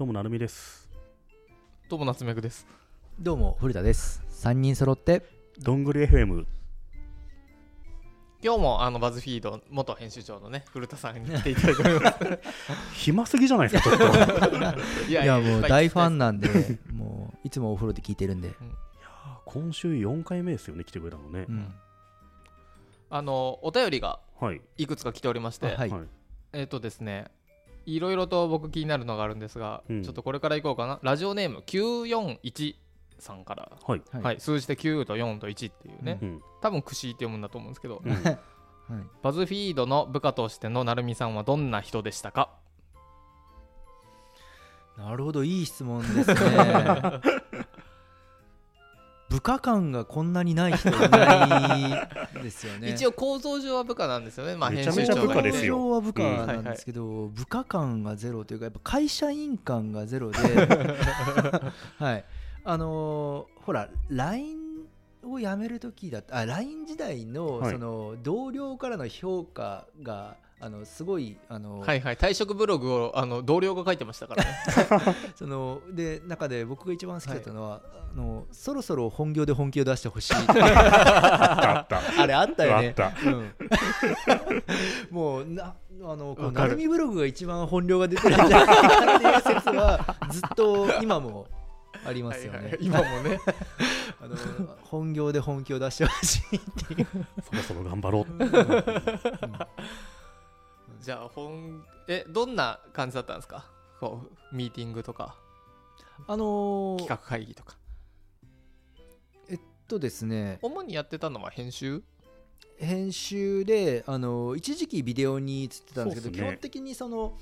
どうもなるみです。どうも夏目くです。どうも古田です。3人揃って。どんぐり FM 今日もあのバズフィード元編集長のね古田さんに来ていただいております。暇すぎじゃないですかちょっと。いいやもう大ファンななんでもういつもお風呂で聞いてるんで、今週4回目ですよね来てくれたのね。う、ん。あのお便りがはい。いくつか来ておりまして、あはい。はい。えっ、とですねいろいろと僕気になるのがあるんですが、うん。ちょっとこれからいこうかな。ラジオネーム941さんから、はい。はい。数字で9と4と1っていうね、うん。多分串って読むんだと思うんですけど、うん。はい。バズフィードの部下としての成美さんはどんな人でしたか？なるほどいい質問ですね 部下感がこんなにない人いないですよね。一応構造上は部下なんですよね、まあ、編集長が。構造は部下なんですけど、部下感がゼロというかやっぱ会社員感がゼロで。はい。あのーほら LINE を辞める時だったあ LINE 時代のはい。その同僚からの評価があのすごいあの、はいはい。退職ブログをあの同僚が書いてましたからね。そので中で僕が一番好きだったのは、あのそろそろ本業で本気を出してほしい。あった。あれあったよね。あった。うん。もうなあのこうなるみブログが一番本領が出てるんじゃない かっていう説はずっと今もありますよね、はいはい。今もね。あの本業で本気を出してほしいっていう、そろそろ頑張ろうじゃあ本えどんな感じだったんですか？こうミーティングとか。あのー企画会議とか。えっとですね。主にやってたのは編集？編集であの一時期ビデオに映ってたんですけどね。基本的にその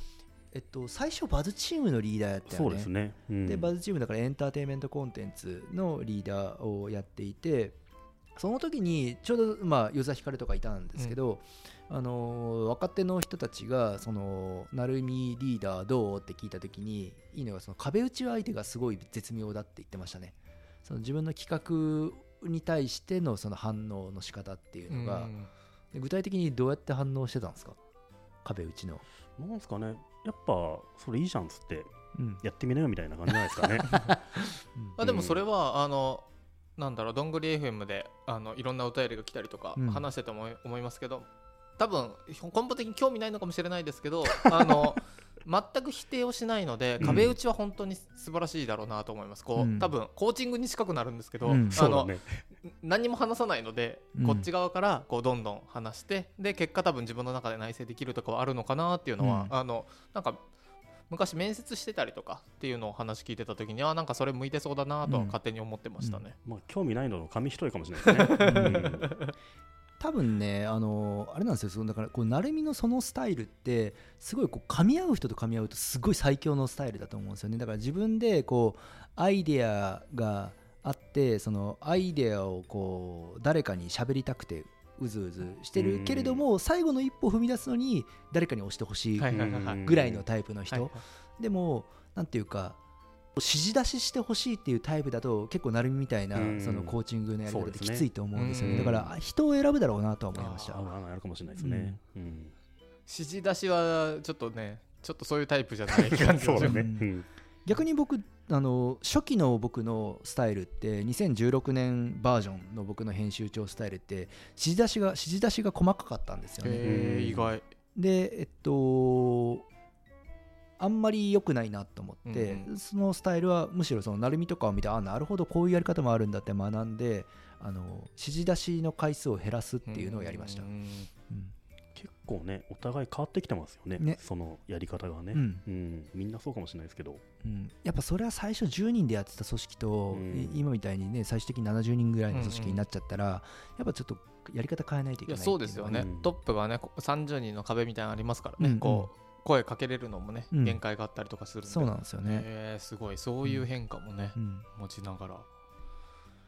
えっと最初バズチームのリーダーやったよね。そうですね、うん。でバズチームだからエンターテインメントコンテンツのリーダーをやっていてその時にちょうど、まあ、与座ひかるとかいたんですけど、あのー若手の人たちがその「成海リーダーどう?」って聞いた時にいいのがその壁打ち相手がすごい絶妙だって言ってましたね。その自分の企画に対してのその反応の仕方っていうのが、うん。で具体的にどうやって反応してたんですか？壁打ちの、なんですかね。やっぱそれいいじゃんっつってうん。やってみなよみたいな感じじゃないですかね。あでもそれはあのなんだろうどんぐり FM であのいろんなお便りが来たりとかうん。話してても思いますけど、多分根本的に興味ないのかもしれないですけど あの全く否定をしないのでうん。壁打ちは本当に素晴らしいだろうなと思います、こううん。多分コーチングに近くなるんですけど、うん。あのね。何も話さないので、うん。こっち側からこうどんどん話してで結果多分自分の中で内省できるとかはあるのかなっていうのは、うん。あのなんか昔面接してたりとかっていうのを話聞いてた時にあなんかそれ向いてそうだなとはうん。勝手に思ってましたね。まあ興味ないのの紙一重かもしれないですね、うん。多分ねあのあれなんですよ。そのだからこう成海のそのスタイルってすごいこう噛み合う人と噛み合うとすごい最強のスタイルだと思うんですよね。だから自分でこうアイデアがあってそのアイデアをこう誰かに喋りたくてうずうずしてうんるけれども最後の一歩踏み出すのに誰かに押してほしいぐらいのタイプの人、でもなんていうか指示出ししてほしいっていうタイプだと結構成海みたいなうん。そのコーチングのやり方できついと思うんですよね。うん。だから人を選ぶだろうなとは思いました。あるかもしれないですね、うん。指示出しはちょっとねちょっとそういうタイプじゃない感じそうだね、逆に僕あの初期の僕のスタイルって2016年バージョンの僕の編集長スタイルって指示出しが指示出しが細かかったんですよね。意外。でえっとあんまり良くないなと思って、うんうん。そのスタイルはむしろその成海とかを見てあなるほどこういうやり方もあるんだって学んであの指示出しの回数を減らすっていうのをやりました、うんうん結構ねお互い変わってきてますよねね。そのやり方がね、うん。うん。みんなそうかもしれないですけど。うん。やっぱそれは最初10人でやってた組織と、うん。い今みたいにね最終的に70人ぐらいの組織になっちゃったら、やっぱちょっとやり方変えないといけないそうですよね、うん。トップがねこ30人の壁みたいなのありますからね、うんうん。こう声かけれるのもね、うん。限界があったりとかするそうなんですよね、えーすごい。そういう変化もね、うん。持ちながら。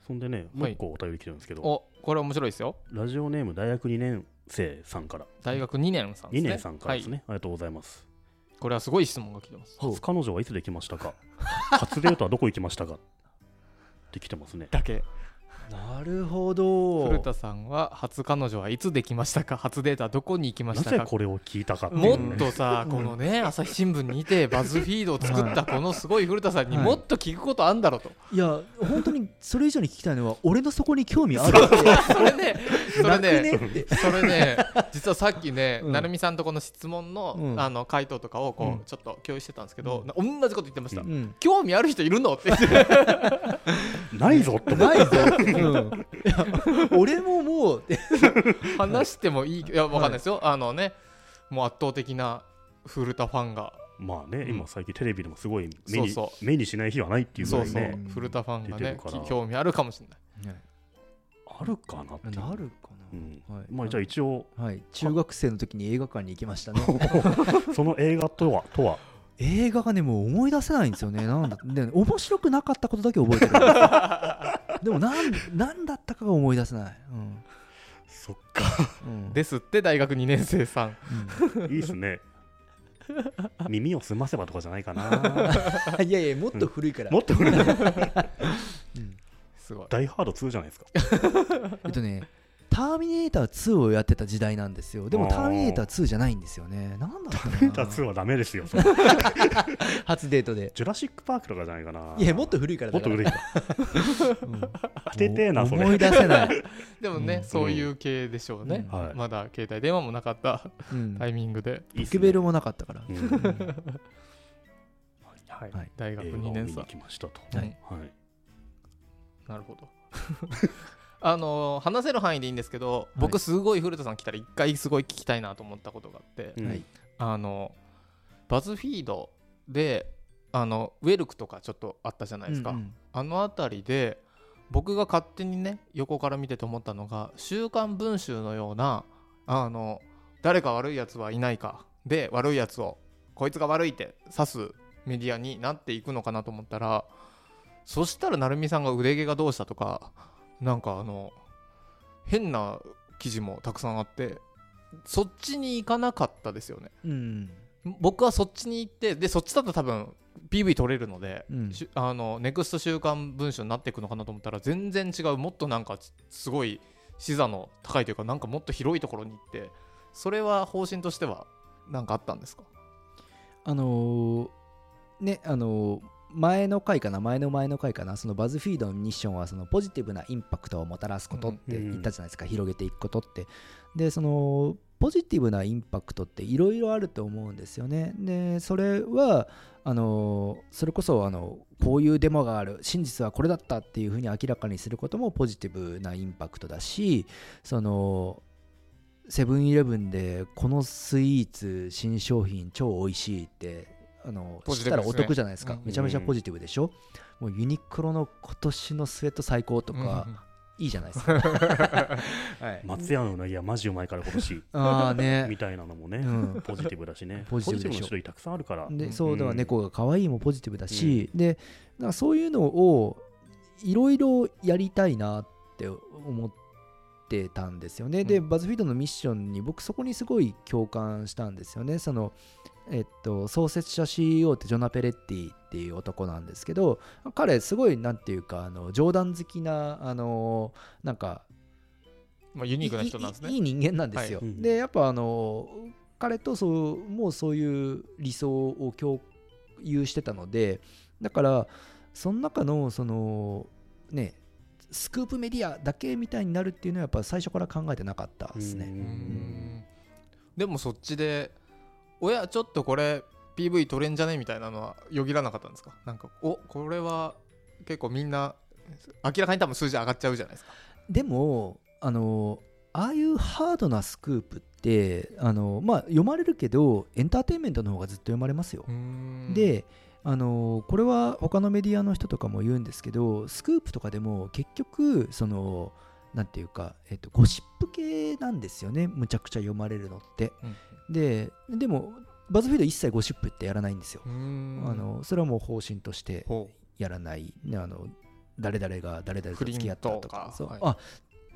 そんでねもう一個お便り来てるんですけど、おこれ面白いですよ。ラジオネーム大学2年生さんから。大学2年さんです2ね年さんからですね、はい、ありがとうございます。これはすごい質問が来てます。初彼女はいつできましたか？初デートはどこ行きましたか？って来てますね。だけなるほど。古田さんは初彼女はいつできましたか？初デートはどこに行きまなしたか？ぜこれを聞いたかっていもっとさ、このね朝日新聞にいてバズフィードを作ったこのすごい古田さんにはい。もっと聞くことあんだろうと、いや本当にそれ以上に聞きたいのは俺のそこに興味ある それねそれねそれね実はさっきね、うん。成美さんとこの質問の,、うん。あの回答とかをこう、うん。ちょっと共有してたんですけど、うん。な同じこと言ってました、うん。興味ある人いるの？って言って。ないぞって。ないぞ、俺ももうって 話してもいいいやわかんないですよ、あのねもう圧倒的な古田ファンが。まあね、うん。今最近テレビでもすごい目にそうそ目にしない日はないっていうぐそうそう、らいね古田ファンがね興味あるかもしれない。あるかなっていう。なるかうん。な、はい。まあじゃあ一応はい、中学生の時に映画館に行きましたね。その映画とはとは？映画がねもう思い出せないんですよね。なんだで面白くなかったことだけ覚えてるんでもなんなんだったかが思い出せない、そっか。うん。うんですって大学2年生さん。うん。いいっすね。耳を澄ませばとかじゃないかな。いやいやもっと古いから、もっと古い。うん。すごい。ダイハード2じゃないですか。えっとねターミネーター2をやってた時代なんですよ。でもター。ミネーター2じゃないんですよね。なんだターミネーター2はダメですよ 初デートで。ジュラシック・パークとかじゃないかな。いやもっと古いからもっと古いか。うん。当ててえなそれ。思い出せない、でもね、うん。そういう系でしょうね、うん。はい。まだ携帯電話もなかった。うん。タイミングで、いいっすねポケベルもなかったから、うん。はいはい。大学2映画を年生見に行きましたと。はい。はい。なるほどあのー話せる範囲でいいんですけど、僕すごい古田さん来たら一回すごい聞きたいなと思ったことがあって、うん。はい。あのバズフィードであのウェルクとかちょっとあったじゃないですか、うんうん。あの辺りで僕が勝手にね横から見てて思ったのが「週刊文春」のようなあの誰か悪いやつはいないかで悪いやつをこいつが悪いって指すメディアになっていくのかなと思ったらそしたら成美さんが腕毛がどうしたとかなんかあの変な記事もたくさんあってそっちに行かなかったですよね。うん。僕はそっちに行ってでそっちだと多分 PV 取れるので、うん。しあのネクスト週刊文春になっていくのかなと思ったら全然違うもっとなんかすごい視座の高いというかなんかもっと広いところに行ってそれは方針としては何かあったんですか？あのーねあのー前の回かな前の前の回かなそのバズフィードのミッションはそのポジティブなインパクトをもたらすことって言ったじゃないですか、広げていくことって。でそのポジティブなインパクトっていろいろあると思うんですよね。でそれはあのーそれこそあのこういうデモがある真実はこれだったっていうふうに明らかにすることもポジティブなインパクトだしそのセブンイレブンでこのスイーツ新商品超美味しいってあの知ったらお得じゃないですか、うんめちゃめちゃポジティブでしょ、もうユニクロの今年のスウェット最高とか、いいじゃないですか、はい、松屋のうなぎはマジうまいから今年。ああね。みたいなのもねうん。ポジティブだしね。ポジティブでしょ。の種類たくさんあるから。うん。でそうだから猫が可愛いもポジティブだし、でだからそういうのをいろいろやりたいなって思ってたんですよね、でうん。バズフィードのミッションに僕そこにすごい共感したんですよね。そのえっと、創設者 CEO ってジョナ・ペレッティっていう男なんですけど彼すごいなんていうかあの冗談好きなあのなんかまあ、ユニークな人なんですね。いい人間なんですよ、はい。でやっぱあの彼とそうもうそういう理想を共有してたのでだからその中のそのねスクープメディアだけみたいになるっていうのはやっぱ最初から考えてなかったですうね。うん。でもそっちで親ちょっとこれ PV 取れんじゃね？みたいなのはよぎらなかったんですか？なんかおこれは結構みんな明らかに多分数字上がっちゃうじゃないですか。でもあのああいうハードなスクープってあの、まあ、読まれるけどエンターテインメントの方がずっと読まれますよ。であのこれは他のメディアの人とかも言うんですけどスクープとかでも結局そのなんていうか、えっと、ゴシップ系なんですよねむちゃくちゃ読まれるのってででもバズフィード一切ゴシップってやらないんですよ、うん。あのそれはもう方針としてほやらない。ねあの誰々が誰々と付き合ったとか。不倫とか。はい。そうあ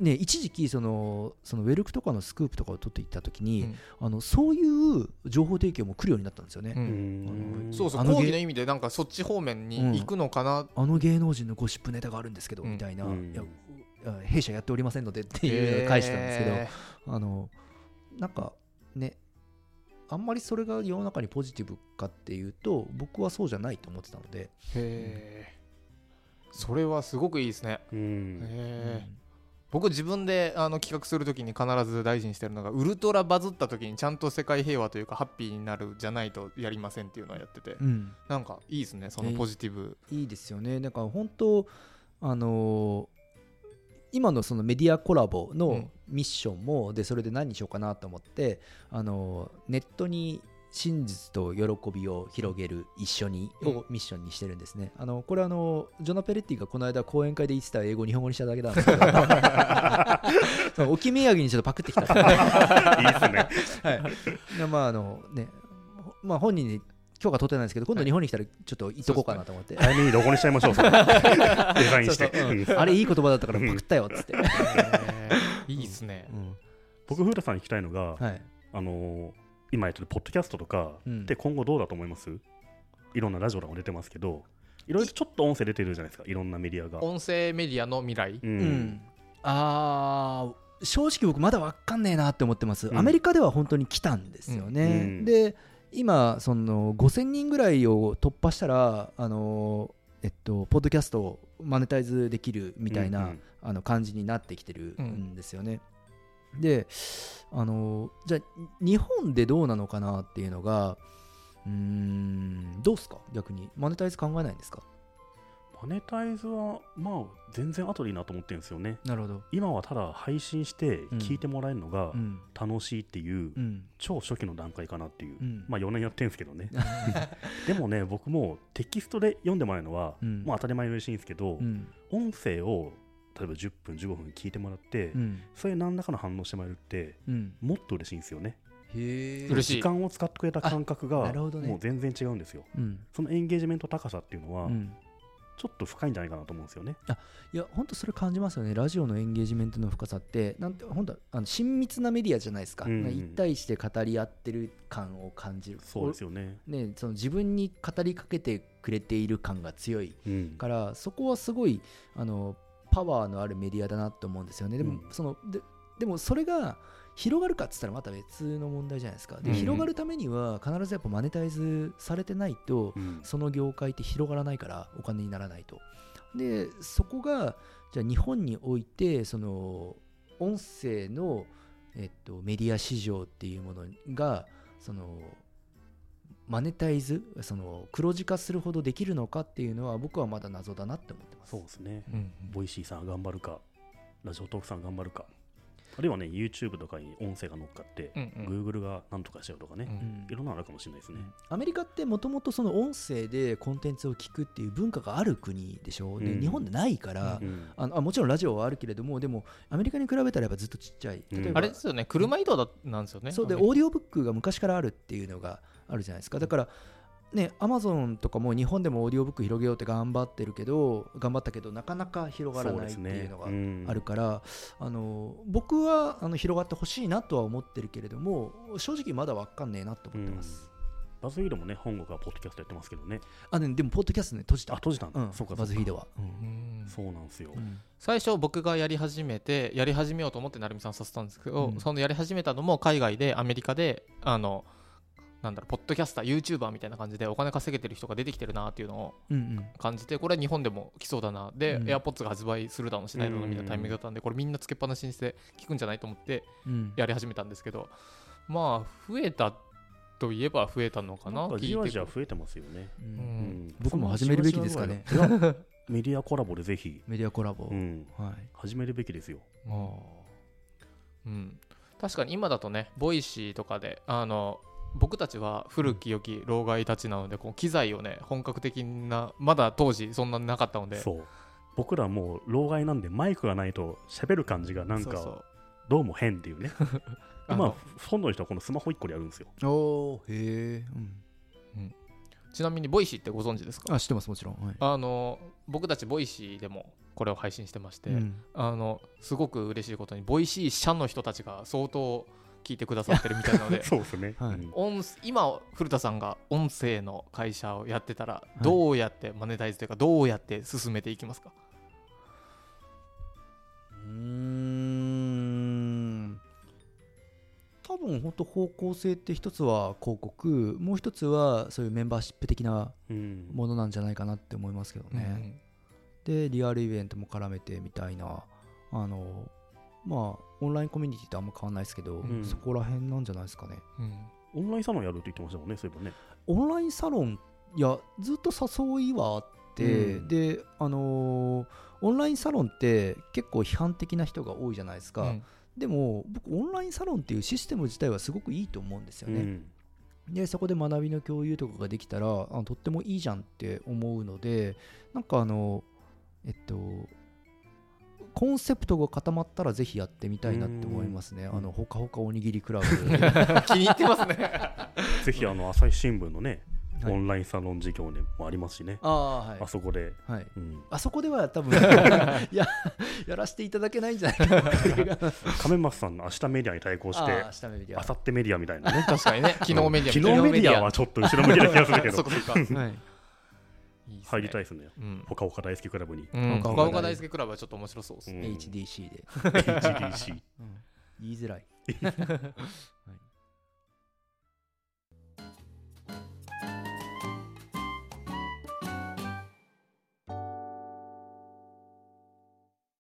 ね、一時期そのそのウェルクとかのスクープとかを取っていった時う、に、うん。あのそういう情報提供も来るようになったんですよね、ううん。んそうそうあのゲ講義の意味でなんかそっち方面に行くのかな、あの芸能人のゴシップネタがあるんですけど、うん。みたいな、うん。いやあ弊社やっておりませんのでっていうのを返したんですけど、へあのなんかねあんまりそれが世の中にポジティブかっていうと僕はそうじゃないと思ってたので、ーへー。それはすごくいいですね。うん。へー。僕自分であの企画するときに必ず大事にしてるのがウルトラバズった時にちゃんと世界平和というかハッピーになるじゃないとやりませんっていうのをやってて。うん。なんかいいですねそのポジティブ。いいですよね。だから本当あのー今のそのメディアコラボのうん。ミッションも、でそれで何にしようかなと思ってあのーネットに真実と喜びを広げる一緒にうん。をミッションにしてるんですね。あのこれあのジョナ・ペレッティがこの間講演会で言ってた英語を日本語にしただけなんですけど。置き土産にちょっとパクってきた。んですねいいですね。はい、でまああのねほまあ本人に許可取ってないんですけど今度日本に来たらちょっと言っとこうかなと思って、早めにロゴにしちゃいましょう。デザインして。あれいい言葉だったからパクったよっつって、いいですね。うん。僕、古田さんに聞きたいのが、はい。あのー今やってるポッドキャストとかうん。って今後どうだと思います？いろんなラジオとかも出てますけど、いろいろちょっと音声出てるじゃないですか、いろんなメディアが。音声メディアの未来？ううん。ん、あー正直僕まだ分かんねえなって思ってます、うん。アメリカでは本当に来たんですよね、うん。で今その5000人ぐらいを突破したらあのえっとポッドキャストをマネタイズできるみたいな、うんうん。あの感じになってきてるんですよね、であのじゃあ日本でどうなのかなっていうのがうーんどうですか？逆に。マネタイズ考えないんですか？マネタイズは、まあ、全然後でいいなと思ってるんですよね。なるほど。今はただ配信して聞いてもらえるのがうん。楽しいっていううん。超初期の段階かなっていう、うん。まあ4年やってるんですけどね。でもね僕もテキストで読んでもらえるのは、うん。まあ当たり前に嬉しいんですけど、うん。音声を例えば10分15分聞いてもらって、うん。それ何らかの反応してもらえるってうん。もっと嬉しいんですよね。時間を使ってくれた感覚がもう全然違うんですよ。うん。そのエンゲージメント高さっていうのは、うんちょっと深いんじゃないかなと思うんですよね。いや本当それ感じますよね。ラジオのエンゲージメントの深さって。なんて本当あの親密なメディアじゃないですか、うんうん。一対して語り合ってる感を感じる。そうですよね。ね、その自分に語りかけてくれている感が強いうん。からそこはすごいあのパワーのあるメディアだなと思うんですよね。でも,、うん。そのででもそれが広がるかっつったらまた別の問題じゃないですか。で、うん広がるためには必ずやっぱマネタイズされてないと、うん。その業界って広がらないからお金にならないと。でそこがじゃあ日本においてその音声の、えっと、メディア市場っていうものがそのマネタイズその黒字化するほどできるのかっていうのは僕はまだ謎だなって思ってます。そうですね。うん。Voicy さんが頑張るかラジオトークさんが頑張るかあるいはね YouTube とかに音声が乗っかって、うんうん。Google がなんとかしようとかね、うん。うんいろんなのあるかもしれないですね、アメリカってもともとその音声でコンテンツを聞くっていう文化がある国でしょ、でうん。日本でないから、うんあのあもちろんラジオはあるけれどもでもアメリカに比べたらやっぱずっとちっちゃい。うん。例えば、あれですよね。車移動だなんですよね。そう。でオーディオブックが昔からあるっていうのがあるじゃないですか。だからねアマゾンとかも日本でもオーディオブック広げようって頑張ってるけど頑張ったけどなかなか広がらないっていうのがあるから、あの僕はあの広がってほしいなとは思ってるけれども正直まだ分かんねえなと思ってます、バズフィードもね本国はポッドキャストやってますけどね。あねでもポッドキャストね閉じた。あ閉じたんだ、うん、そうかバズフィードは。そうなんですよ、うん。最初僕がやり始めてやり始めようと思って成美さんさせたんですけど、うん。そのやり始めたのも海外でアメリカであのなんだろうポッドキャスター YouTuber みたいな感じでお金稼げてる人が出てきてるなっていうのをうんうん。感じてこれは日本でも来そうだな。で、うん。AirPods が発売するだのしないだのみたいなタイミングだったんでこれみんなつけっぱなしにして聞くんじゃないと思ってうん。やり始めたんですけど。まあ増えたといえば増えたのかななんかじわじわく増えてますよね、ううん。ん僕も始めるべきですかね。メディアコラボでぜひ、メディアコラボ、うん、はい。始めるべきですよ。うん、確かに今だとね Voicy とかであの僕たちは古き良き老害たちなのでこう機材をね本格的なまだ当時そんなになかったので。そう。僕らもう老害なんでマイクがないと喋る感じがなんかどうも変っていうね。あのまあほとんどの人はこのスマホ1個でやるんですよ。おーへえ、うん、ちなみに Voicy ってご存知ですか？あ知ってますもちろん、はい。あの僕たち Voicy でもこれを配信してまして、うん。あのすごく嬉しいことに Voicy 社の人たちが相当聞いてくださってるみたいなので。そうですね、はい、音今古田さんが音声の会社をやってたらどうやってマネタイズというかどうやって進めていきますか、はい、うん。多分本当方向性って一つは広告もう一つはそういうメンバーシップ的なものなんじゃないかなって思いますけどね、うん、でリアルイベントも絡めてみたいなあのまあオンラインコミュニティとあんま変わんないですけど、ん。そこら辺なんじゃないですかね。うん。うんオンラインサロンやるって言ってましたもんねそういえばね。オンラインサロンいやずっと誘いはあって、うん。であのーオンラインサロンって結構批判的な人が多いじゃないですか、うん。でも僕オンラインサロンっていうシステム自体はすごくいいと思うんですよね、うん。でそこで学びの共有とかができたらあとってもいいじゃんって思うのでなんかあのえっとコンセプトが固まったらぜひやってみたいなって思いますね。うん。あのほかほかおにぎりクラブ、気に入ってますね。ぜひあの朝日新聞のね、はい。オンラインサロン事業ねもありますしね、ああはい。あそこで、はい。うん、あそこでは多分 ややらせていただけないんじゃないかな。亀松さんの明日メディアに対抗してあー下目メディア。あさってメディアみたいなね。確かにね。昨日メディア。みたい昨な日メディアはちょっと後ろ向きな気がするけそどはい入りたいですね。うん。ほかほか大好きクラブに。うん。ほかほか大輔。クラブはちょっと面白そうです。うん。ね HDC で HDC 言いづらい。